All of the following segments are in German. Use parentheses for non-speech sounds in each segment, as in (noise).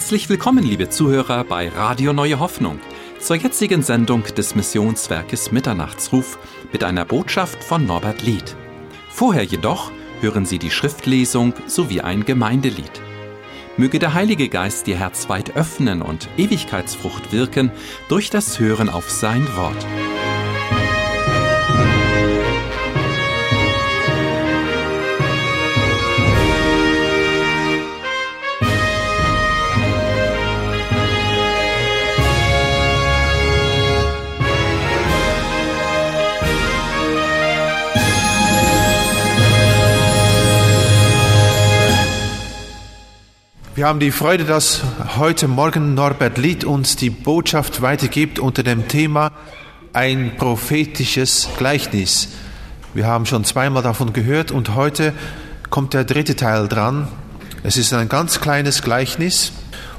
Herzlich willkommen, liebe Zuhörer, bei Radio Neue Hoffnung zur jetzigen Sendung des Missionswerkes Mitternachtsruf mit einer Botschaft von Norbert Lied. Vorher jedoch hören Sie die Schriftlesung sowie ein Gemeindelied. Möge der Heilige Geist Ihr Herz weit öffnen und Ewigkeitsfrucht wirken durch das Hören auf sein Wort. Wir haben die Freude, dass heute Morgen Norbert Lied uns die Botschaft weitergibt unter dem Thema ein prophetisches Gleichnis. Wir haben schon zweimal davon gehört und heute kommt der dritte Teil dran. Es ist ein ganz kleines Gleichnis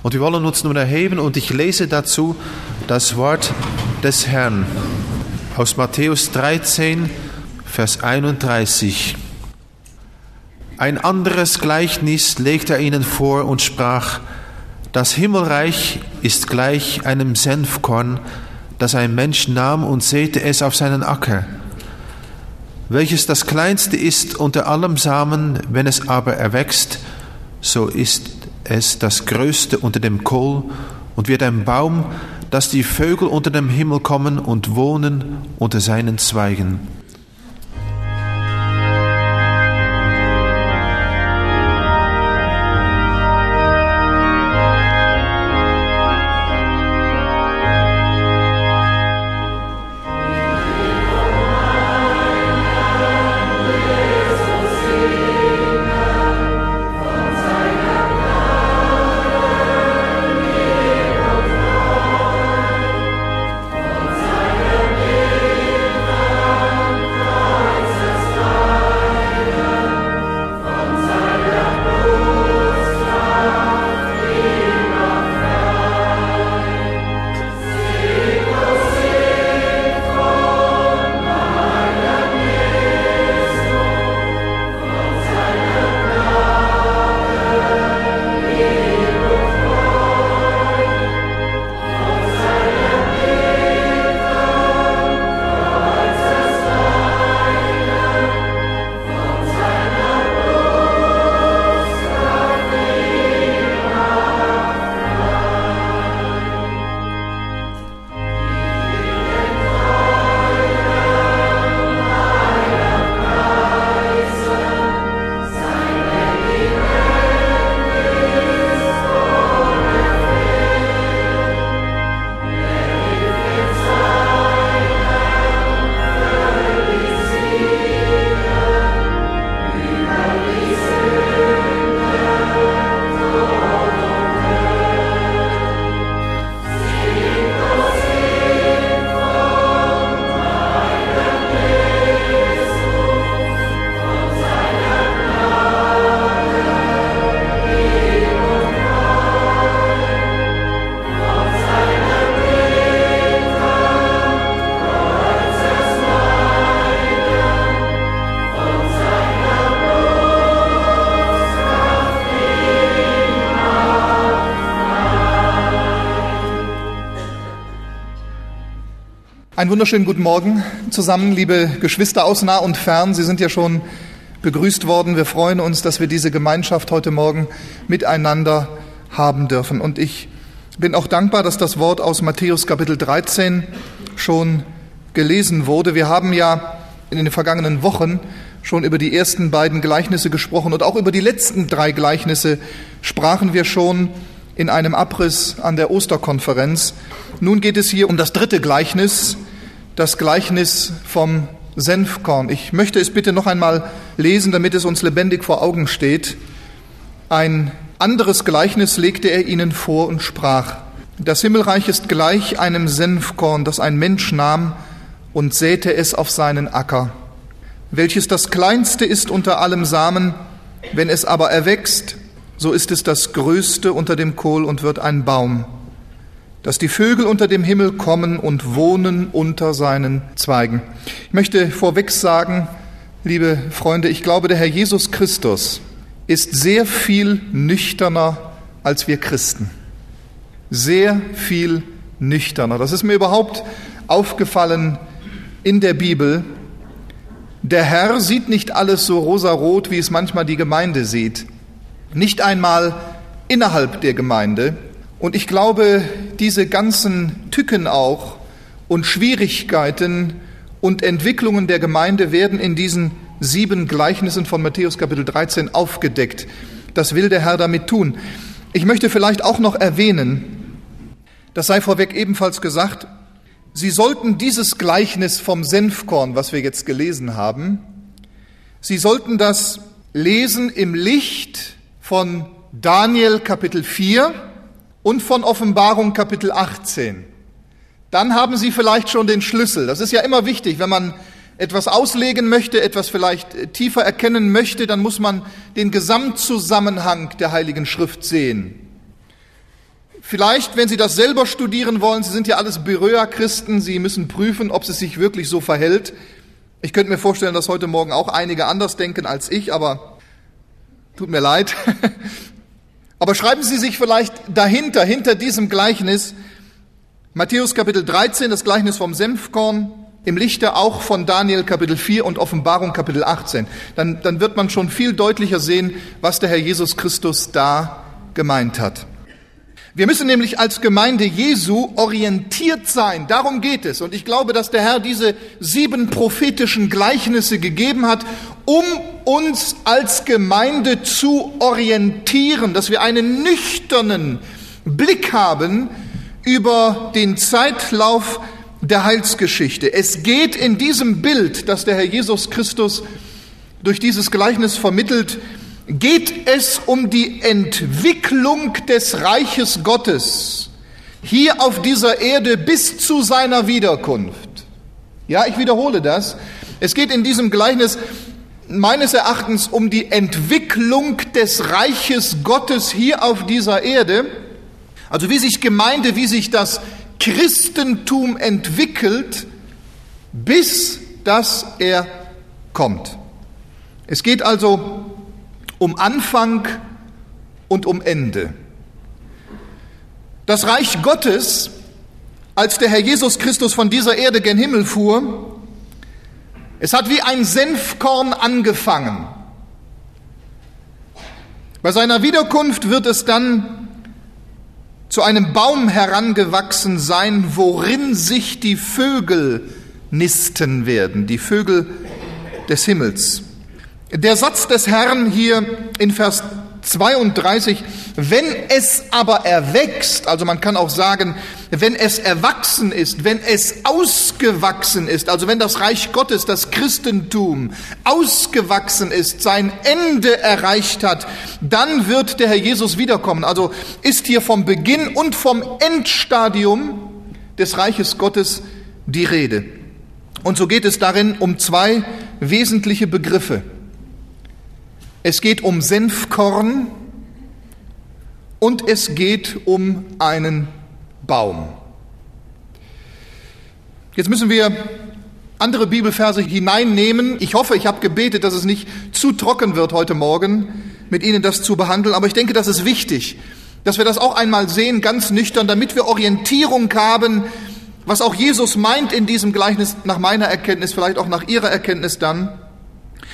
und wir wollen uns nun erheben und ich lese dazu das Wort des Herrn aus Matthäus 13, Vers 31. Ein anderes Gleichnis legte er ihnen vor und sprach, das Himmelreich ist gleich einem Senfkorn, das ein Mensch nahm und säte es auf seinen Acker, welches das kleinste ist unter allem Samen, wenn es aber erwächst, so ist es das größte unter dem Kohl und wird ein Baum, dass die Vögel unter dem Himmel kommen und wohnen unter seinen Zweigen. Einen wunderschönen guten Morgen zusammen, liebe Geschwister aus nah und fern. Sie sind ja schon begrüßt worden. Wir freuen uns, dass wir diese Gemeinschaft heute Morgen miteinander haben dürfen. Und ich bin auch dankbar, dass das Wort aus Matthäus Kapitel 13 schon gelesen wurde. Wir haben ja in den vergangenen Wochen schon über die ersten beiden Gleichnisse gesprochen und auch über die letzten drei Gleichnisse sprachen wir schon in einem Abriss an der Osterkonferenz. Nun geht es hier um das dritte Gleichnis, das Gleichnis vom Senfkorn. Ich möchte es bitte noch einmal lesen, damit es uns lebendig vor Augen steht. Ein anderes Gleichnis legte er ihnen vor und sprach, das Himmelreich ist gleich einem Senfkorn, das ein Mensch nahm und säte es auf seinen Acker, welches das kleinste ist unter allem Samen, wenn es aber erwächst, so ist es das größte unter dem Kohl und wird ein Baum dass die Vögel unter dem Himmel kommen und wohnen unter seinen Zweigen. Ich möchte vorweg sagen, liebe Freunde, ich glaube, der Herr Jesus Christus ist sehr viel nüchterner als wir Christen. sehr viel nüchterner. Das ist mir überhaupt aufgefallen in der Bibel. Der Herr sieht nicht alles so rosarot, wie es manchmal die Gemeinde sieht. Nicht einmal innerhalb der Gemeinde. Und ich glaube, diese ganzen Tücken auch und Schwierigkeiten und Entwicklungen der Gemeinde werden in diesen sieben Gleichnissen von Matthäus Kapitel 13 aufgedeckt. Das will der Herr damit tun. Ich möchte vielleicht auch noch erwähnen, das sei vorweg ebenfalls gesagt, Sie sollten dieses Gleichnis vom Senfkorn, was wir jetzt gelesen haben, Sie sollten das lesen im Licht von Daniel Kapitel 4 und von Offenbarung Kapitel 18. Dann haben Sie vielleicht schon den Schlüssel. Das ist ja immer wichtig, wenn man etwas auslegen möchte, etwas vielleicht tiefer erkennen möchte, dann muss man den Gesamtzusammenhang der Heiligen Schrift sehen. Vielleicht, wenn Sie das selber studieren wollen, Sie sind ja alles Beröa-Christen, Sie müssen prüfen, ob es sich wirklich so verhält. Ich könnte mir vorstellen, dass heute Morgen auch einige anders denken als ich, aber tut mir leid. (laughs) Aber schreiben Sie sich vielleicht dahinter, hinter diesem Gleichnis, Matthäus Kapitel 13, das Gleichnis vom Senfkorn, im Lichte auch von Daniel Kapitel 4 und Offenbarung Kapitel 18. Dann, dann wird man schon viel deutlicher sehen, was der Herr Jesus Christus da gemeint hat. Wir müssen nämlich als Gemeinde Jesu orientiert sein. Darum geht es. Und ich glaube, dass der Herr diese sieben prophetischen Gleichnisse gegeben hat, um uns als Gemeinde zu orientieren, dass wir einen nüchternen Blick haben über den Zeitlauf der Heilsgeschichte. Es geht in diesem Bild, das der Herr Jesus Christus durch dieses Gleichnis vermittelt, geht es um die Entwicklung des Reiches Gottes hier auf dieser Erde bis zu seiner Wiederkunft. Ja, ich wiederhole das. Es geht in diesem Gleichnis meines Erachtens um die Entwicklung des Reiches Gottes hier auf dieser Erde. Also wie sich Gemeinde, wie sich das Christentum entwickelt, bis dass er kommt. Es geht also um Anfang und um Ende. Das Reich Gottes, als der Herr Jesus Christus von dieser Erde gen Himmel fuhr, es hat wie ein Senfkorn angefangen. Bei seiner Wiederkunft wird es dann zu einem Baum herangewachsen sein, worin sich die Vögel nisten werden, die Vögel des Himmels. Der Satz des Herrn hier in Vers 32, wenn es aber erwächst, also man kann auch sagen, wenn es erwachsen ist, wenn es ausgewachsen ist, also wenn das Reich Gottes, das Christentum ausgewachsen ist, sein Ende erreicht hat, dann wird der Herr Jesus wiederkommen. Also ist hier vom Beginn und vom Endstadium des Reiches Gottes die Rede. Und so geht es darin um zwei wesentliche Begriffe. Es geht um Senfkorn und es geht um einen Baum. Jetzt müssen wir andere Bibelverse hineinnehmen. Ich hoffe, ich habe gebetet, dass es nicht zu trocken wird heute Morgen, mit Ihnen das zu behandeln. Aber ich denke, das ist wichtig, dass wir das auch einmal sehen, ganz nüchtern, damit wir Orientierung haben, was auch Jesus meint in diesem Gleichnis, nach meiner Erkenntnis, vielleicht auch nach Ihrer Erkenntnis dann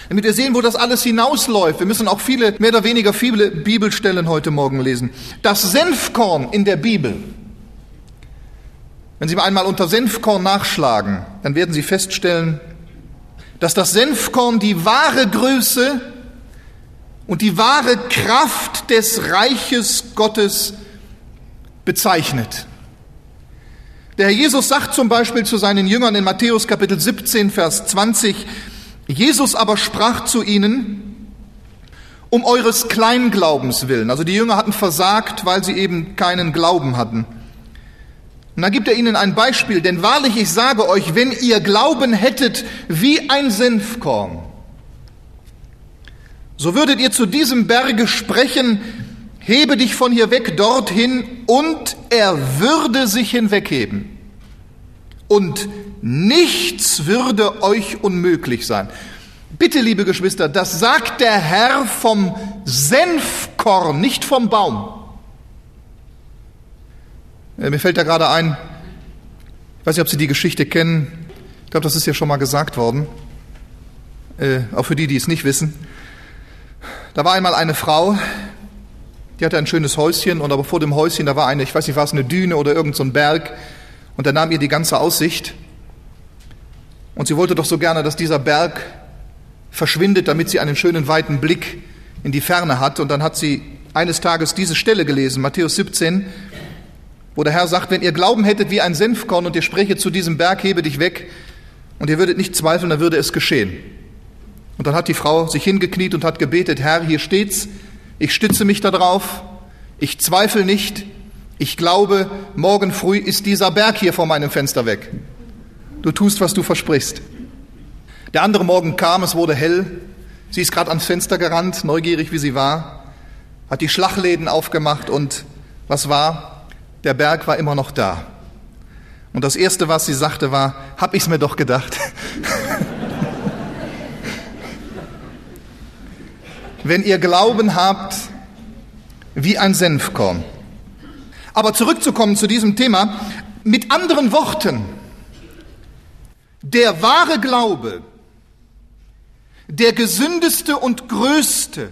damit wir sehen, wo das alles hinausläuft. Wir müssen auch viele, mehr oder weniger viele Bibelstellen heute Morgen lesen. Das Senfkorn in der Bibel. Wenn Sie einmal unter Senfkorn nachschlagen, dann werden Sie feststellen, dass das Senfkorn die wahre Größe und die wahre Kraft des Reiches Gottes bezeichnet. Der Herr Jesus sagt zum Beispiel zu seinen Jüngern in Matthäus Kapitel 17, Vers 20, Jesus aber sprach zu ihnen, um eures Kleinglaubens willen. Also die Jünger hatten versagt, weil sie eben keinen Glauben hatten. Und dann gibt er ihnen ein Beispiel, denn wahrlich ich sage euch, wenn ihr Glauben hättet wie ein Senfkorn, so würdet ihr zu diesem Berge sprechen, hebe dich von hier weg dorthin, und er würde sich hinwegheben. Und Nichts würde euch unmöglich sein. Bitte, liebe Geschwister, das sagt der Herr vom Senfkorn, nicht vom Baum. Äh, mir fällt da gerade ein, ich weiß nicht, ob Sie die Geschichte kennen, ich glaube, das ist ja schon mal gesagt worden, äh, auch für die, die es nicht wissen. Da war einmal eine Frau, die hatte ein schönes Häuschen und aber vor dem Häuschen, da war eine, ich weiß nicht, war es eine Düne oder irgendein so Berg und da nahm ihr die ganze Aussicht. Und sie wollte doch so gerne, dass dieser Berg verschwindet, damit sie einen schönen weiten Blick in die Ferne hat. Und dann hat sie eines Tages diese Stelle gelesen, Matthäus 17, wo der Herr sagt, wenn ihr Glauben hättet wie ein Senfkorn und ihr sprechet zu diesem Berg, hebe dich weg und ihr würdet nicht zweifeln, dann würde es geschehen. Und dann hat die Frau sich hingekniet und hat gebetet, Herr, hier steht's, ich stütze mich darauf, ich zweifle nicht, ich glaube, morgen früh ist dieser Berg hier vor meinem Fenster weg. Du tust, was du versprichst. Der andere Morgen kam, es wurde hell, sie ist gerade ans Fenster gerannt, neugierig wie sie war, hat die Schlachläden aufgemacht und was war? Der Berg war immer noch da. Und das Erste, was sie sagte, war, hab ich's mir doch gedacht. (laughs) Wenn ihr Glauben habt wie ein Senfkorn. Aber zurückzukommen zu diesem Thema, mit anderen Worten, der wahre Glaube, der gesündeste und größte,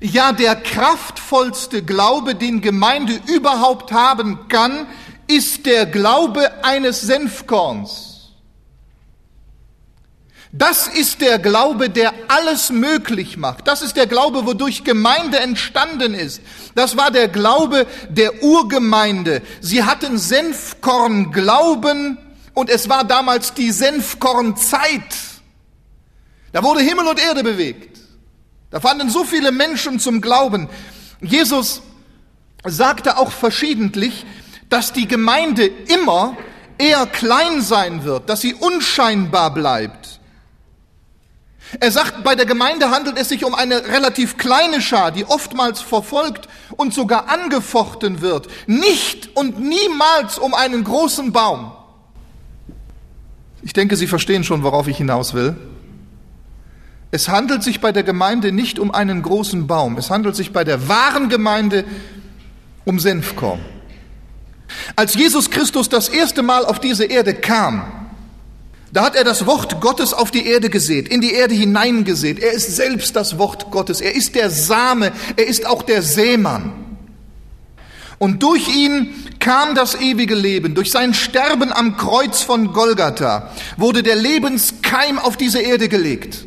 ja der kraftvollste Glaube, den Gemeinde überhaupt haben kann, ist der Glaube eines Senfkorns. Das ist der Glaube, der alles möglich macht. Das ist der Glaube, wodurch Gemeinde entstanden ist. Das war der Glaube der Urgemeinde. Sie hatten Senfkorn Glauben und es war damals die Senfkornzeit. Da wurde Himmel und Erde bewegt. Da fanden so viele Menschen zum Glauben. Jesus sagte auch verschiedentlich, dass die Gemeinde immer eher klein sein wird, dass sie unscheinbar bleibt. Er sagt, bei der Gemeinde handelt es sich um eine relativ kleine Schar, die oftmals verfolgt und sogar angefochten wird. Nicht und niemals um einen großen Baum. Ich denke, Sie verstehen schon, worauf ich hinaus will. Es handelt sich bei der Gemeinde nicht um einen großen Baum. Es handelt sich bei der wahren Gemeinde um Senfkorn. Als Jesus Christus das erste Mal auf diese Erde kam, da hat er das Wort Gottes auf die Erde gesät, in die Erde hineingesät. Er ist selbst das Wort Gottes. Er ist der Same. Er ist auch der Seemann. Und durch ihn kam das ewige Leben. Durch sein Sterben am Kreuz von Golgatha wurde der Lebenskeim auf diese Erde gelegt.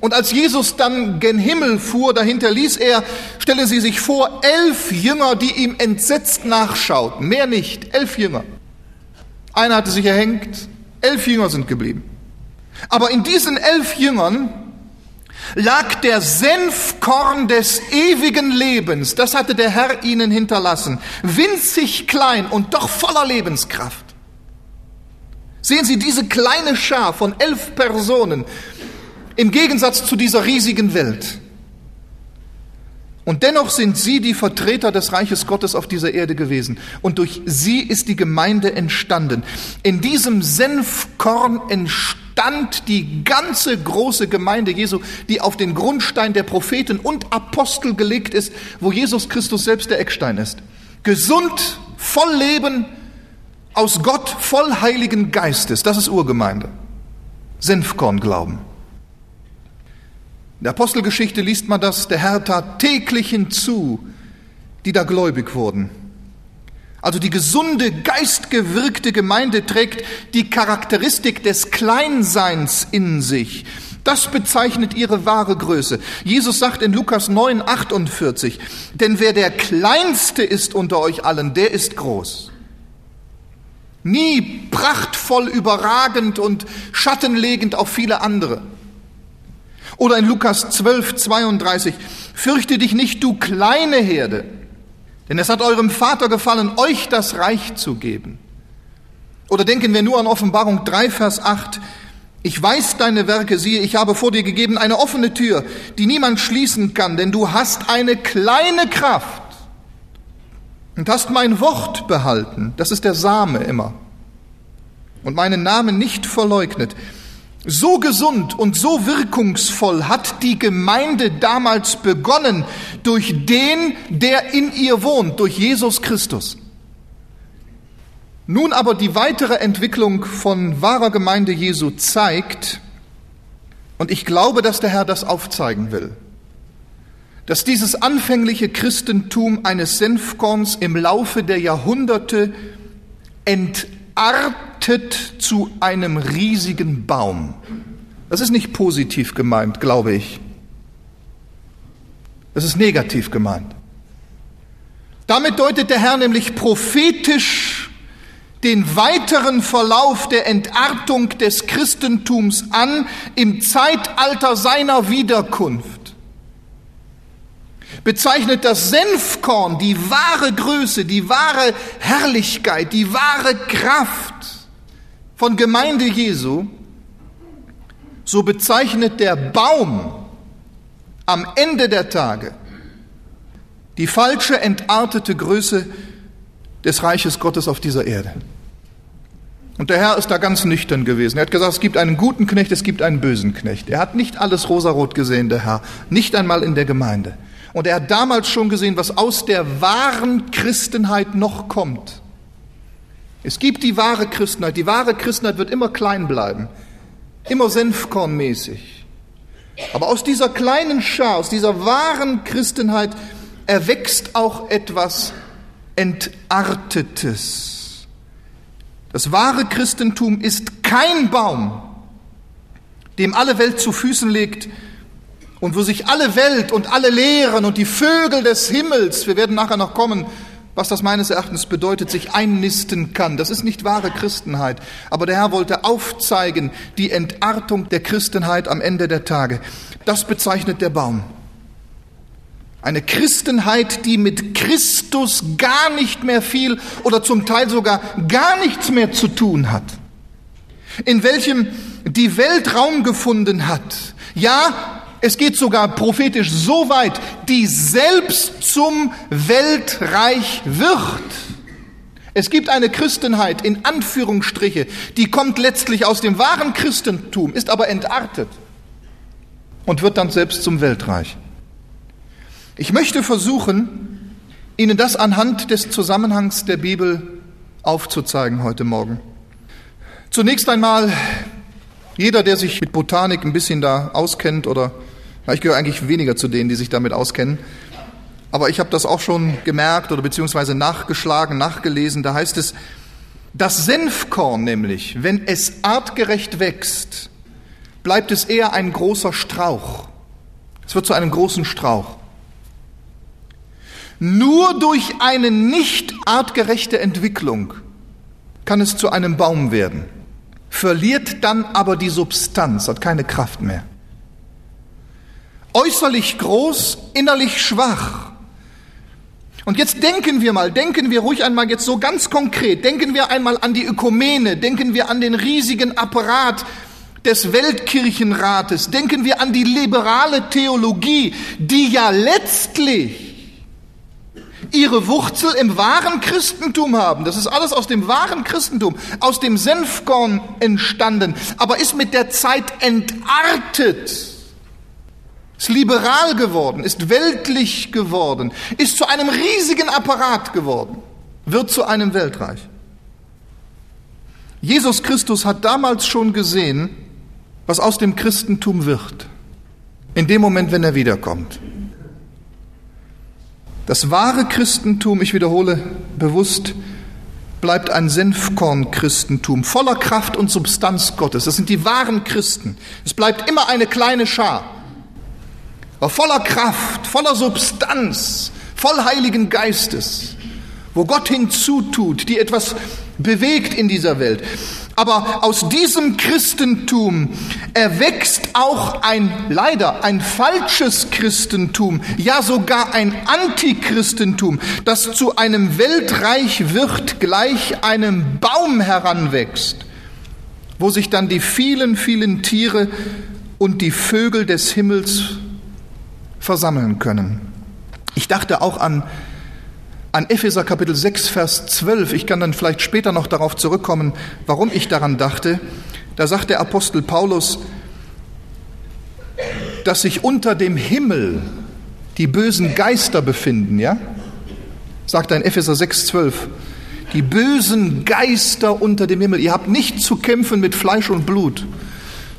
Und als Jesus dann gen Himmel fuhr, dahinter ließ er, stelle Sie sich vor, elf Jünger, die ihm entsetzt nachschauten. Mehr nicht, elf Jünger. Einer hatte sich erhängt, elf Jünger sind geblieben. Aber in diesen elf Jüngern lag der Senfkorn des ewigen Lebens. Das hatte der Herr ihnen hinterlassen. Winzig klein und doch voller Lebenskraft. Sehen Sie diese kleine Schar von elf Personen, im Gegensatz zu dieser riesigen Welt. Und dennoch sind sie die Vertreter des Reiches Gottes auf dieser Erde gewesen. Und durch sie ist die Gemeinde entstanden. In diesem Senfkorn entstand die ganze große Gemeinde Jesu, die auf den Grundstein der Propheten und Apostel gelegt ist, wo Jesus Christus selbst der Eckstein ist. Gesund, voll Leben, aus Gott voll Heiligen Geistes. Das ist Urgemeinde. Senfkorn glauben. In der Apostelgeschichte liest man das, der Herr tat täglich hinzu, die da gläubig wurden. Also die gesunde, geistgewirkte Gemeinde trägt die Charakteristik des Kleinseins in sich. Das bezeichnet ihre wahre Größe. Jesus sagt in Lukas 9, 48, denn wer der Kleinste ist unter euch allen, der ist groß. Nie prachtvoll überragend und schattenlegend auf viele andere. Oder in Lukas 12, 32, fürchte dich nicht, du kleine Herde, denn es hat eurem Vater gefallen, euch das Reich zu geben. Oder denken wir nur an Offenbarung 3, Vers 8, ich weiß deine Werke, siehe, ich habe vor dir gegeben eine offene Tür, die niemand schließen kann, denn du hast eine kleine Kraft und hast mein Wort behalten, das ist der Same immer, und meinen Namen nicht verleugnet. So gesund und so wirkungsvoll hat die Gemeinde damals begonnen durch den, der in ihr wohnt, durch Jesus Christus. Nun aber die weitere Entwicklung von wahrer Gemeinde Jesu zeigt, und ich glaube, dass der Herr das aufzeigen will, dass dieses anfängliche Christentum eines Senfkorns im Laufe der Jahrhunderte entartet zu einem riesigen Baum. Das ist nicht positiv gemeint, glaube ich. Das ist negativ gemeint. Damit deutet der Herr nämlich prophetisch den weiteren Verlauf der Entartung des Christentums an im Zeitalter seiner Wiederkunft bezeichnet das Senfkorn die wahre Größe, die wahre Herrlichkeit, die wahre Kraft von Gemeinde Jesu, so bezeichnet der Baum am Ende der Tage die falsche, entartete Größe des Reiches Gottes auf dieser Erde. Und der Herr ist da ganz nüchtern gewesen. Er hat gesagt, es gibt einen guten Knecht, es gibt einen bösen Knecht. Er hat nicht alles rosarot gesehen, der Herr, nicht einmal in der Gemeinde. Und er hat damals schon gesehen, was aus der wahren Christenheit noch kommt. Es gibt die wahre Christenheit. Die wahre Christenheit wird immer klein bleiben, immer senfkornmäßig. Aber aus dieser kleinen Schar, aus dieser wahren Christenheit erwächst auch etwas Entartetes. Das wahre Christentum ist kein Baum, dem alle Welt zu Füßen legt und wo sich alle Welt und alle Lehren und die Vögel des Himmels, wir werden nachher noch kommen, was das meines Erachtens bedeutet, sich einnisten kann. Das ist nicht wahre Christenheit. Aber der Herr wollte aufzeigen die Entartung der Christenheit am Ende der Tage. Das bezeichnet der Baum. Eine Christenheit, die mit Christus gar nicht mehr viel oder zum Teil sogar gar nichts mehr zu tun hat. In welchem die Welt Raum gefunden hat. Ja, es geht sogar prophetisch so weit, die selbst zum Weltreich wird. Es gibt eine Christenheit in Anführungsstriche, die kommt letztlich aus dem wahren Christentum, ist aber entartet und wird dann selbst zum Weltreich. Ich möchte versuchen, Ihnen das anhand des Zusammenhangs der Bibel aufzuzeigen heute Morgen. Zunächst einmal, jeder, der sich mit Botanik ein bisschen da auskennt oder ich gehöre eigentlich weniger zu denen, die sich damit auskennen. Aber ich habe das auch schon gemerkt oder beziehungsweise nachgeschlagen, nachgelesen. Da heißt es, das Senfkorn nämlich, wenn es artgerecht wächst, bleibt es eher ein großer Strauch. Es wird zu einem großen Strauch. Nur durch eine nicht artgerechte Entwicklung kann es zu einem Baum werden, verliert dann aber die Substanz, hat keine Kraft mehr äußerlich groß, innerlich schwach. Und jetzt denken wir mal, denken wir ruhig einmal jetzt so ganz konkret, denken wir einmal an die Ökumene, denken wir an den riesigen Apparat des Weltkirchenrates, denken wir an die liberale Theologie, die ja letztlich ihre Wurzel im wahren Christentum haben. Das ist alles aus dem wahren Christentum, aus dem Senfkorn entstanden, aber ist mit der Zeit entartet ist liberal geworden, ist weltlich geworden, ist zu einem riesigen Apparat geworden, wird zu einem Weltreich. Jesus Christus hat damals schon gesehen, was aus dem Christentum wird, in dem Moment, wenn er wiederkommt. Das wahre Christentum, ich wiederhole bewusst, bleibt ein Senfkorn-Christentum voller Kraft und Substanz Gottes. Das sind die wahren Christen. Es bleibt immer eine kleine Schar voller Kraft, voller Substanz, voll Heiligen Geistes, wo Gott hinzutut, die etwas bewegt in dieser Welt. Aber aus diesem Christentum erwächst auch ein, leider, ein falsches Christentum, ja sogar ein Antichristentum, das zu einem Weltreich wird, gleich einem Baum heranwächst, wo sich dann die vielen, vielen Tiere und die Vögel des Himmels versammeln können. Ich dachte auch an, an Epheser Kapitel 6, Vers 12. Ich kann dann vielleicht später noch darauf zurückkommen, warum ich daran dachte. Da sagt der Apostel Paulus, dass sich unter dem Himmel die bösen Geister befinden, ja? Sagt er in Epheser 6, 12. die bösen Geister unter dem Himmel. Ihr habt nicht zu kämpfen mit Fleisch und Blut,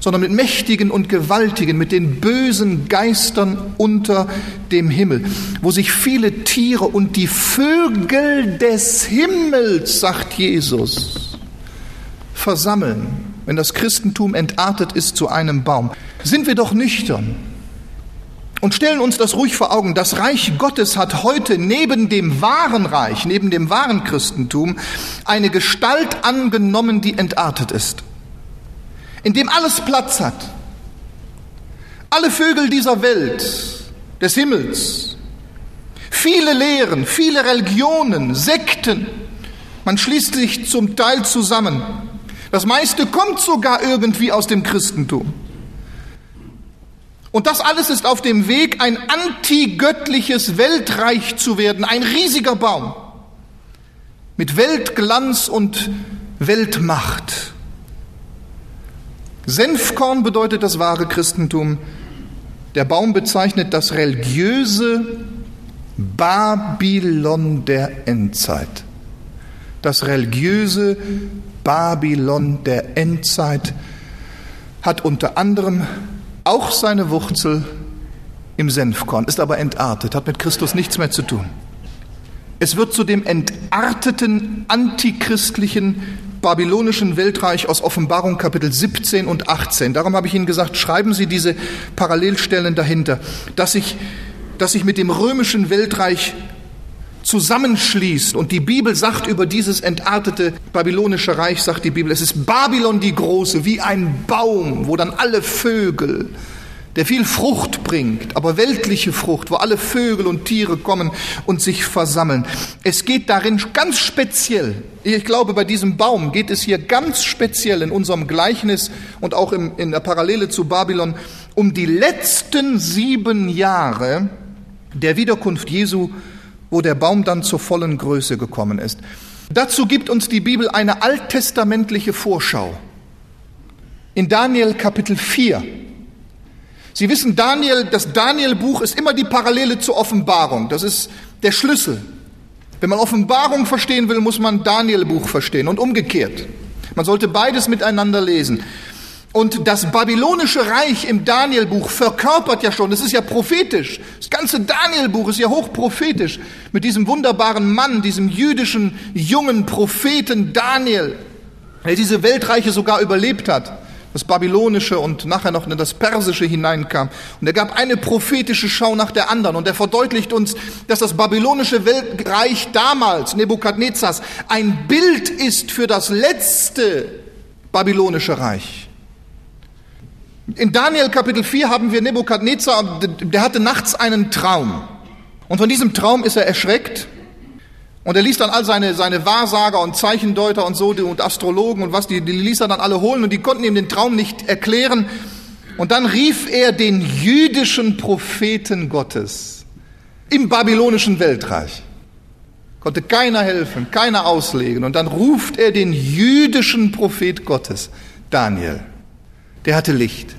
sondern mit mächtigen und gewaltigen, mit den bösen Geistern unter dem Himmel, wo sich viele Tiere und die Vögel des Himmels, sagt Jesus, versammeln, wenn das Christentum entartet ist zu einem Baum. Sind wir doch nüchtern und stellen uns das ruhig vor Augen. Das Reich Gottes hat heute neben dem wahren Reich, neben dem wahren Christentum, eine Gestalt angenommen, die entartet ist in dem alles Platz hat. Alle Vögel dieser Welt, des Himmels, viele Lehren, viele Religionen, Sekten, man schließt sich zum Teil zusammen. Das meiste kommt sogar irgendwie aus dem Christentum. Und das alles ist auf dem Weg, ein antigöttliches Weltreich zu werden, ein riesiger Baum mit Weltglanz und Weltmacht. Senfkorn bedeutet das wahre Christentum. Der Baum bezeichnet das religiöse Babylon der Endzeit. Das religiöse Babylon der Endzeit hat unter anderem auch seine Wurzel im Senfkorn, ist aber entartet, hat mit Christus nichts mehr zu tun. Es wird zu dem entarteten antichristlichen babylonischen Weltreich aus Offenbarung Kapitel 17 und 18. Darum habe ich Ihnen gesagt, schreiben Sie diese Parallelstellen dahinter, dass sich, dass sich mit dem römischen Weltreich zusammenschließt. Und die Bibel sagt über dieses entartete babylonische Reich, sagt die Bibel, es ist Babylon die Große, wie ein Baum, wo dann alle Vögel der viel Frucht bringt, aber weltliche Frucht, wo alle Vögel und Tiere kommen und sich versammeln. Es geht darin ganz speziell, ich glaube, bei diesem Baum geht es hier ganz speziell in unserem Gleichnis und auch im, in der Parallele zu Babylon um die letzten sieben Jahre der Wiederkunft Jesu, wo der Baum dann zur vollen Größe gekommen ist. Dazu gibt uns die Bibel eine alttestamentliche Vorschau. In Daniel Kapitel 4 Sie wissen, Daniel, das Daniel-Buch ist immer die Parallele zur Offenbarung. Das ist der Schlüssel. Wenn man Offenbarung verstehen will, muss man Daniel-Buch verstehen und umgekehrt. Man sollte beides miteinander lesen. Und das babylonische Reich im Daniel-Buch verkörpert ja schon, das ist ja prophetisch. Das ganze Daniel-Buch ist ja hochprophetisch. Mit diesem wunderbaren Mann, diesem jüdischen jungen Propheten Daniel, der diese Weltreiche sogar überlebt hat das Babylonische und nachher noch in das Persische hineinkam. Und er gab eine prophetische Schau nach der anderen. Und er verdeutlicht uns, dass das babylonische Weltreich damals, Nebukadnezars, ein Bild ist für das letzte babylonische Reich. In Daniel Kapitel 4 haben wir Nebukadnezar, der hatte nachts einen Traum. Und von diesem Traum ist er erschreckt und er ließ dann all seine, seine Wahrsager und Zeichendeuter und so und Astrologen und was, die, die ließ er dann alle holen und die konnten ihm den Traum nicht erklären. Und dann rief er den jüdischen Propheten Gottes im babylonischen Weltreich. Konnte keiner helfen, keiner auslegen. Und dann ruft er den jüdischen Prophet Gottes, Daniel. Der hatte Licht.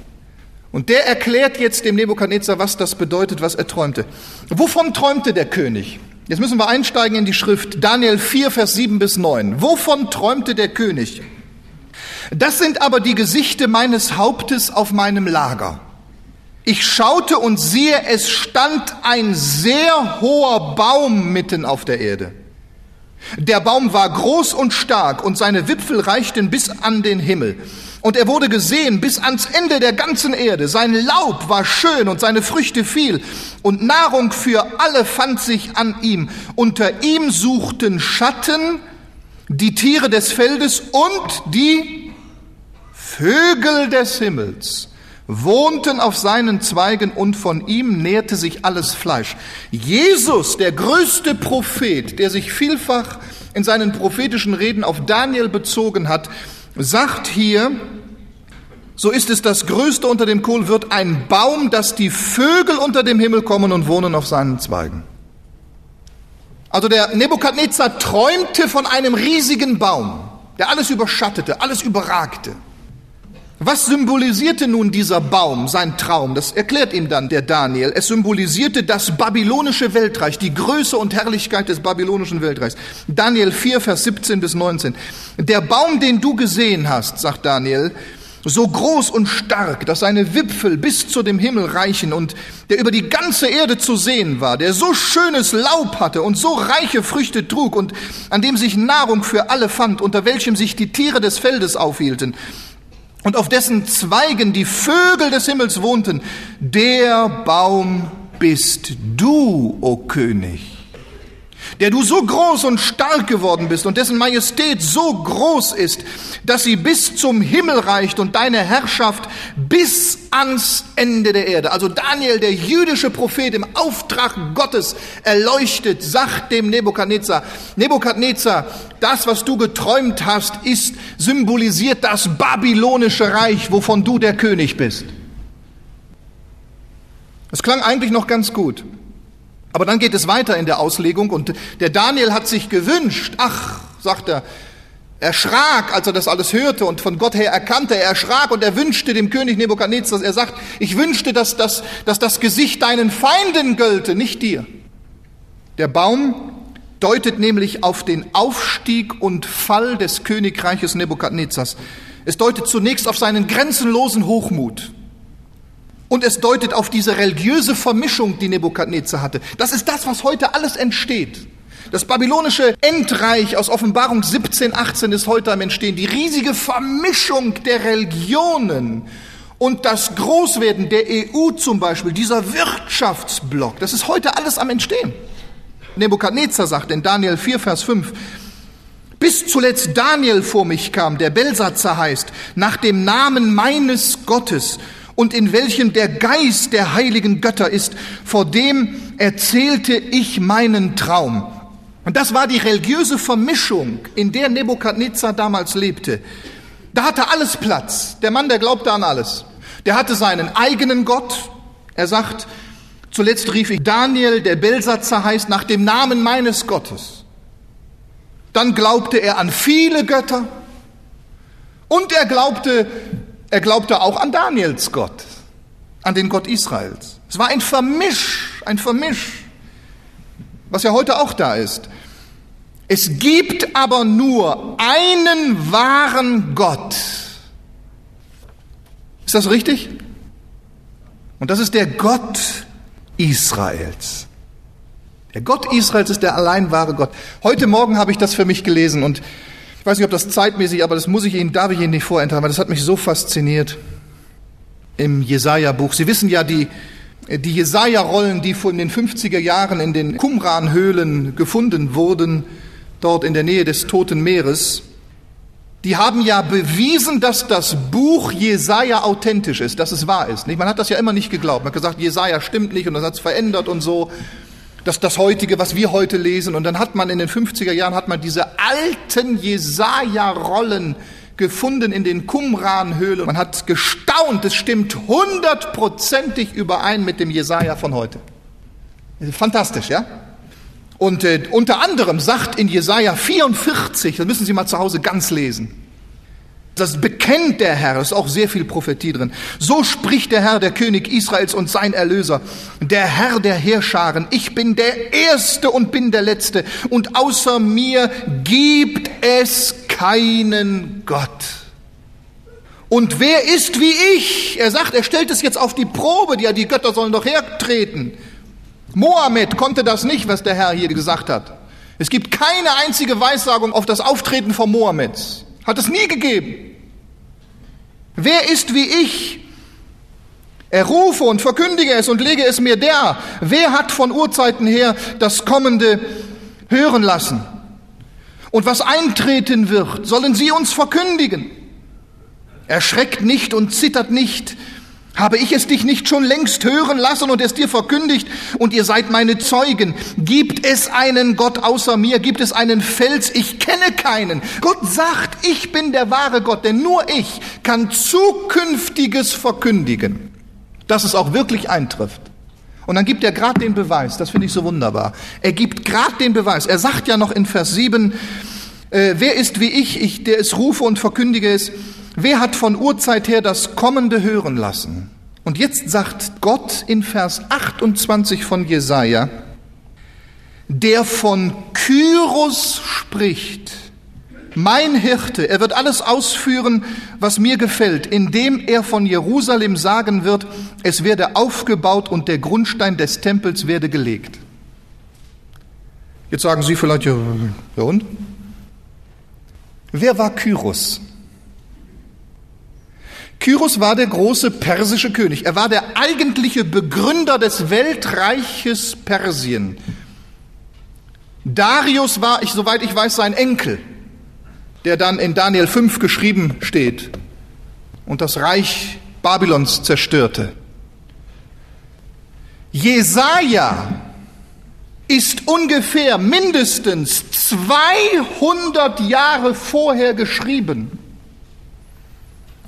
Und der erklärt jetzt dem Nebukadnezar, was das bedeutet, was er träumte. Wovon träumte der König? Jetzt müssen wir einsteigen in die Schrift. Daniel 4, Vers 7 bis 9. Wovon träumte der König? Das sind aber die Gesichte meines Hauptes auf meinem Lager. Ich schaute und siehe, es stand ein sehr hoher Baum mitten auf der Erde. Der Baum war groß und stark und seine Wipfel reichten bis an den Himmel. Und er wurde gesehen bis ans Ende der ganzen Erde. Sein Laub war schön und seine Früchte viel. Und Nahrung für alle fand sich an ihm. Unter ihm suchten Schatten die Tiere des Feldes und die Vögel des Himmels wohnten auf seinen Zweigen und von ihm nährte sich alles Fleisch. Jesus, der größte Prophet, der sich vielfach in seinen prophetischen Reden auf Daniel bezogen hat, sagt hier, so ist es das Größte unter dem Kohl, wird ein Baum, dass die Vögel unter dem Himmel kommen und wohnen auf seinen Zweigen. Also der Nebukadnezar träumte von einem riesigen Baum, der alles überschattete, alles überragte. Was symbolisierte nun dieser Baum, sein Traum? Das erklärt ihm dann der Daniel. Es symbolisierte das babylonische Weltreich, die Größe und Herrlichkeit des babylonischen Weltreichs. Daniel 4, Vers 17 bis 19. Der Baum, den du gesehen hast, sagt Daniel, so groß und stark, dass seine Wipfel bis zu dem Himmel reichen und der über die ganze Erde zu sehen war, der so schönes Laub hatte und so reiche Früchte trug und an dem sich Nahrung für alle fand, unter welchem sich die Tiere des Feldes aufhielten und auf dessen Zweigen die Vögel des Himmels wohnten, der Baum bist du, o König der du so groß und stark geworden bist und dessen Majestät so groß ist, dass sie bis zum Himmel reicht und deine Herrschaft bis ans Ende der Erde. Also Daniel, der jüdische Prophet im Auftrag Gottes, erleuchtet, sagt dem Nebukadnezar, Nebukadnezar, das, was du geträumt hast, ist symbolisiert das babylonische Reich, wovon du der König bist. Es klang eigentlich noch ganz gut. Aber dann geht es weiter in der Auslegung und der Daniel hat sich gewünscht, ach, sagt er, erschrak, als er das alles hörte und von Gott her erkannte, er erschrak und er wünschte dem König Nebukadnezar, er sagt, ich wünschte, dass das, dass das Gesicht deinen Feinden gölte, nicht dir. Der Baum deutet nämlich auf den Aufstieg und Fall des Königreiches Nebukadnezars. Es deutet zunächst auf seinen grenzenlosen Hochmut. Und es deutet auf diese religiöse Vermischung, die Nebukadnezar hatte. Das ist das, was heute alles entsteht. Das babylonische Endreich aus Offenbarung 17, 18 ist heute am Entstehen. Die riesige Vermischung der Religionen und das Großwerden der EU zum Beispiel, dieser Wirtschaftsblock, das ist heute alles am Entstehen. Nebukadnezar sagt in Daniel 4, Vers 5, bis zuletzt Daniel vor mich kam, der Belsatzer heißt, nach dem Namen meines Gottes und in welchem der Geist der heiligen Götter ist, vor dem erzählte ich meinen Traum. Und das war die religiöse Vermischung, in der Nebukadnezar damals lebte. Da hatte alles Platz. Der Mann, der glaubte an alles. Der hatte seinen eigenen Gott. Er sagt, zuletzt rief ich Daniel, der Belsatzer heißt, nach dem Namen meines Gottes. Dann glaubte er an viele Götter. Und er glaubte er glaubte auch an Daniels Gott, an den Gott Israels. Es war ein Vermisch, ein Vermisch, was ja heute auch da ist. Es gibt aber nur einen wahren Gott. Ist das richtig? Und das ist der Gott Israels. Der Gott Israels ist der allein wahre Gott. Heute Morgen habe ich das für mich gelesen und ich weiß nicht, ob das zeitmäßig, aber das muss ich Ihnen, darf ich Ihnen nicht vorenthalten, weil das hat mich so fasziniert im Jesaja-Buch. Sie wissen ja, die, die Jesaja-Rollen, die in den 50er Jahren in den Qumran-Höhlen gefunden wurden, dort in der Nähe des Toten Meeres, die haben ja bewiesen, dass das Buch Jesaja authentisch ist, dass es wahr ist. Man hat das ja immer nicht geglaubt. Man hat gesagt, Jesaja stimmt nicht und das hat es verändert und so das, das heutige, was wir heute lesen. Und dann hat man in den 50er Jahren hat man diese alten Jesaja-Rollen gefunden in den Qumran-Höhlen. Man hat gestaunt, es stimmt hundertprozentig überein mit dem Jesaja von heute. Fantastisch, ja? Und äh, unter anderem sagt in Jesaja 44, das müssen Sie mal zu Hause ganz lesen, das bekennt der Herr, ist auch sehr viel Prophetie drin. So spricht der Herr, der König Israels und sein Erlöser, der Herr der Heerscharen. Ich bin der Erste und bin der Letzte. Und außer mir gibt es keinen Gott. Und wer ist wie ich? Er sagt, er stellt es jetzt auf die Probe, ja, die Götter sollen doch hertreten. Mohammed konnte das nicht, was der Herr hier gesagt hat. Es gibt keine einzige Weissagung auf das Auftreten von Mohammeds. Hat es nie gegeben. Wer ist wie ich? Er rufe und verkündige es und lege es mir der. Wer hat von Urzeiten her das Kommende hören lassen? Und was eintreten wird, sollen sie uns verkündigen. Erschreckt nicht und zittert nicht, habe ich es dich nicht schon längst hören lassen und es dir verkündigt und ihr seid meine Zeugen? Gibt es einen Gott außer mir? Gibt es einen Fels? Ich kenne keinen. Gott sagt, ich bin der wahre Gott, denn nur ich kann Zukünftiges verkündigen, dass es auch wirklich eintrifft. Und dann gibt er gerade den Beweis, das finde ich so wunderbar. Er gibt gerade den Beweis. Er sagt ja noch in Vers 7, äh, wer ist wie ich, ich, der es rufe und verkündige es, wer hat von Urzeit her das Kommende hören lassen? Und jetzt sagt Gott in Vers 28 von Jesaja, der von Kyros spricht, mein Hirte, er wird alles ausführen, was mir gefällt, indem er von Jerusalem sagen wird, es werde aufgebaut und der Grundstein des Tempels werde gelegt. Jetzt sagen Sie vielleicht, ja, und? Wer war Kyros? Kyros war der große persische König. Er war der eigentliche Begründer des Weltreiches Persien. Darius war, ich, soweit ich weiß, sein Enkel der dann in Daniel 5 geschrieben steht und das Reich Babylons zerstörte. Jesaja ist ungefähr mindestens 200 Jahre vorher geschrieben.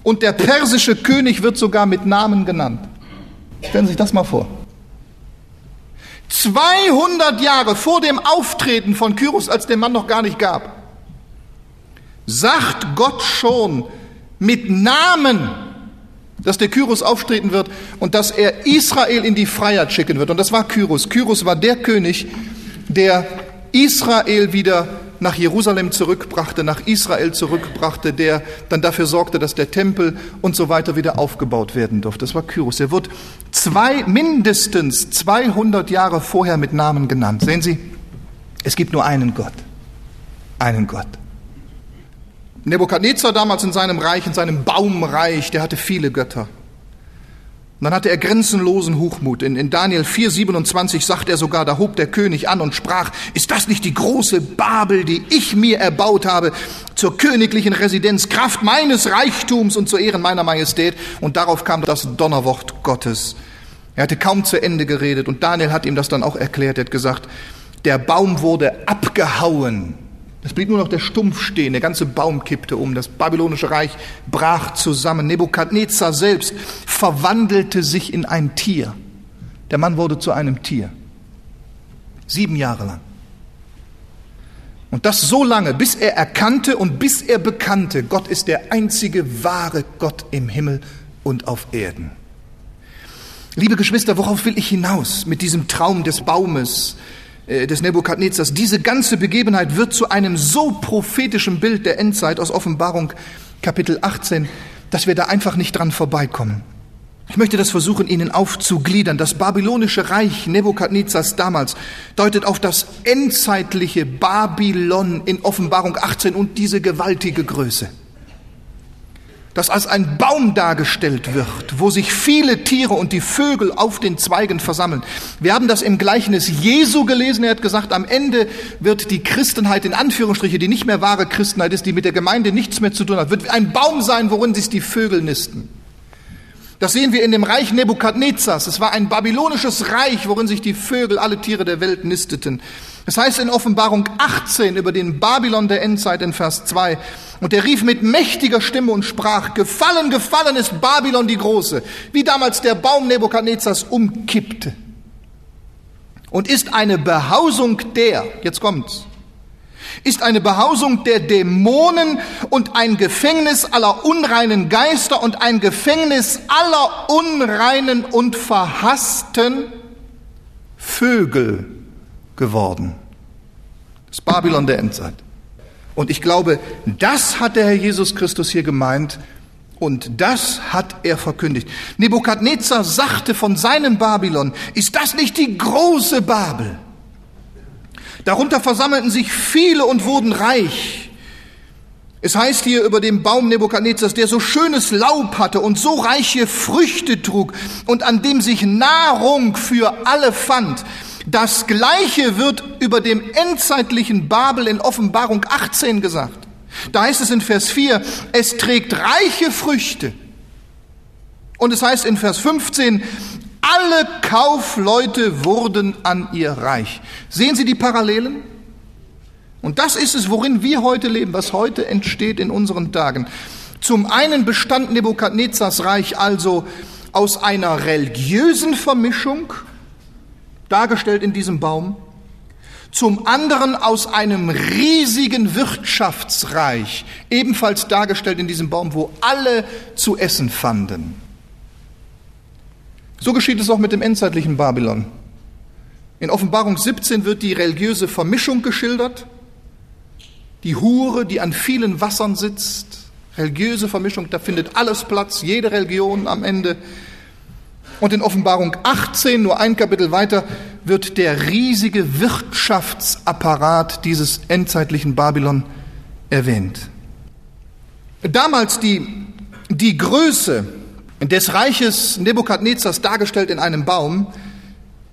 Und der persische König wird sogar mit Namen genannt. Stellen Sie sich das mal vor. 200 Jahre vor dem Auftreten von Kyros, als den Mann noch gar nicht gab, sagt Gott schon mit Namen, dass der Kyros auftreten wird und dass er Israel in die Freiheit schicken wird. Und das war Kyros. Kyros war der König, der Israel wieder nach Jerusalem zurückbrachte, nach Israel zurückbrachte, der dann dafür sorgte, dass der Tempel und so weiter wieder aufgebaut werden durfte. Das war Kyros. Er wird zwei, mindestens 200 Jahre vorher mit Namen genannt. Sehen Sie, es gibt nur einen Gott. Einen Gott. Nebukadnezar damals in seinem Reich, in seinem Baumreich, der hatte viele Götter. Und dann hatte er grenzenlosen Hochmut. In, in Daniel 4, 27 sagt er sogar, da hob der König an und sprach, ist das nicht die große Babel, die ich mir erbaut habe, zur königlichen Residenz, Kraft meines Reichtums und zu Ehren meiner Majestät? Und darauf kam das Donnerwort Gottes. Er hatte kaum zu Ende geredet und Daniel hat ihm das dann auch erklärt. Er hat gesagt, der Baum wurde abgehauen es blieb nur noch der Stumpf stehen, der ganze Baum kippte um, das babylonische Reich brach zusammen. Nebukadnezar selbst verwandelte sich in ein Tier. Der Mann wurde zu einem Tier. Sieben Jahre lang. Und das so lange, bis er erkannte und bis er bekannte, Gott ist der einzige wahre Gott im Himmel und auf Erden. Liebe Geschwister, worauf will ich hinaus mit diesem Traum des Baumes, des Nebukadnezars. Diese ganze Begebenheit wird zu einem so prophetischen Bild der Endzeit aus Offenbarung Kapitel 18, dass wir da einfach nicht dran vorbeikommen. Ich möchte das versuchen, Ihnen aufzugliedern. Das babylonische Reich Nebukadnezars damals deutet auf das endzeitliche Babylon in Offenbarung 18 und diese gewaltige Größe das als ein Baum dargestellt wird, wo sich viele Tiere und die Vögel auf den Zweigen versammeln. Wir haben das im Gleichnis Jesu gelesen. Er hat gesagt, am Ende wird die Christenheit in Anführungsstriche, die nicht mehr wahre Christenheit ist, die mit der Gemeinde nichts mehr zu tun hat, wird ein Baum sein, worin sich die Vögel nisten. Das sehen wir in dem Reich Nebukadnezars. Es war ein babylonisches Reich, worin sich die Vögel, alle Tiere der Welt nisteten. Es heißt in Offenbarung 18 über den Babylon der Endzeit in Vers 2, und er rief mit mächtiger Stimme und sprach, gefallen, gefallen ist Babylon die Große, wie damals der Baum Nebukadnezars umkippte. Und ist eine Behausung der, jetzt kommt's, ist eine Behausung der Dämonen und ein Gefängnis aller unreinen Geister und ein Gefängnis aller unreinen und verhassten Vögel geworden. Das Babylon der Endzeit. Und ich glaube, das hat der Herr Jesus Christus hier gemeint und das hat er verkündigt. Nebukadnezar sagte von seinem Babylon, ist das nicht die große Babel? Darunter versammelten sich viele und wurden reich. Es heißt hier über den Baum Nebukadnezars, der so schönes Laub hatte und so reiche Früchte trug und an dem sich Nahrung für alle fand. Das Gleiche wird über dem endzeitlichen Babel in Offenbarung 18 gesagt. Da heißt es in Vers 4, es trägt reiche Früchte. Und es heißt in Vers 15, alle Kaufleute wurden an ihr reich. Sehen Sie die Parallelen? Und das ist es, worin wir heute leben, was heute entsteht in unseren Tagen. Zum einen bestand Nebukadnezars Reich also aus einer religiösen Vermischung dargestellt in diesem Baum. zum anderen aus einem riesigen Wirtschaftsreich, ebenfalls dargestellt in diesem Baum, wo alle zu essen fanden. So geschieht es auch mit dem endzeitlichen Babylon. In Offenbarung 17 wird die religiöse Vermischung geschildert, die Hure, die an vielen Wassern sitzt, religiöse Vermischung, da findet alles Platz, jede Religion am Ende. Und in Offenbarung 18, nur ein Kapitel weiter, wird der riesige Wirtschaftsapparat dieses endzeitlichen Babylon erwähnt. Damals die, die Größe des Reiches Nebukadnezars dargestellt in einem Baum,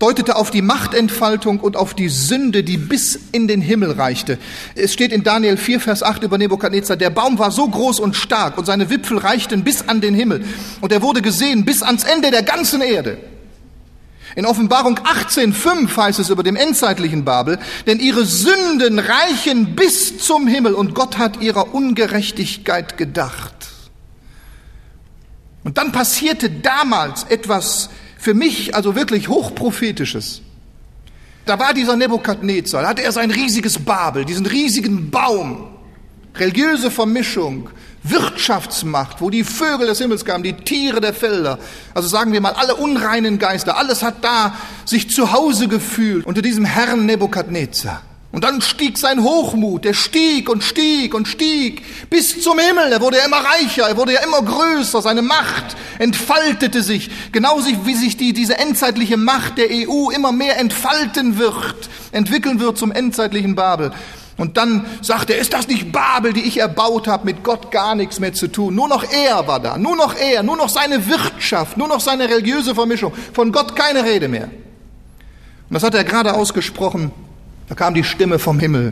deutete auf die Machtentfaltung und auf die Sünde, die bis in den Himmel reichte. Es steht in Daniel 4, Vers 8 über Nebukadnezar, der Baum war so groß und stark und seine Wipfel reichten bis an den Himmel und er wurde gesehen bis ans Ende der ganzen Erde. In Offenbarung 18.5 heißt es über dem endzeitlichen Babel, denn ihre Sünden reichen bis zum Himmel und Gott hat ihrer Ungerechtigkeit gedacht. Und dann passierte damals etwas für mich also wirklich hochprophetisches. Da war dieser Nebukadnezar, da hatte er sein riesiges Babel, diesen riesigen Baum, religiöse Vermischung, Wirtschaftsmacht, wo die Vögel des Himmels kamen, die Tiere der Felder, also sagen wir mal alle unreinen Geister, alles hat da sich zu Hause gefühlt unter diesem Herrn Nebukadnezar. Und dann stieg sein Hochmut, der stieg und stieg und stieg bis zum Himmel. Er wurde ja immer reicher, er wurde ja immer größer, seine Macht entfaltete sich, genauso wie sich die, diese endzeitliche Macht der EU immer mehr entfalten wird, entwickeln wird zum endzeitlichen Babel. Und dann sagt er, ist das nicht Babel, die ich erbaut habe, mit Gott gar nichts mehr zu tun. Nur noch er war da, nur noch er, nur noch seine Wirtschaft, nur noch seine religiöse Vermischung. Von Gott keine Rede mehr. Und das hat er gerade ausgesprochen da kam die Stimme vom Himmel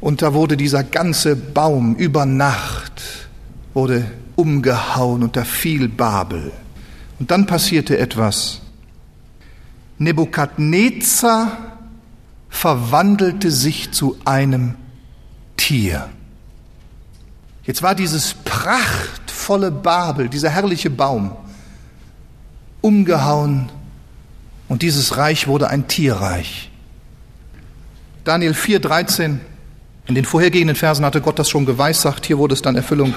und da wurde dieser ganze Baum über Nacht wurde umgehauen und da fiel Babel. Und dann passierte etwas. Nebukadnezar verwandelte sich zu einem Tier. Jetzt war dieses prachtvolle Babel, dieser herrliche Baum, umgehauen und dieses Reich wurde ein Tierreich. Daniel 4, 13. In den vorhergehenden Versen hatte Gott das schon geweissagt, hier wurde es dann Erfüllung.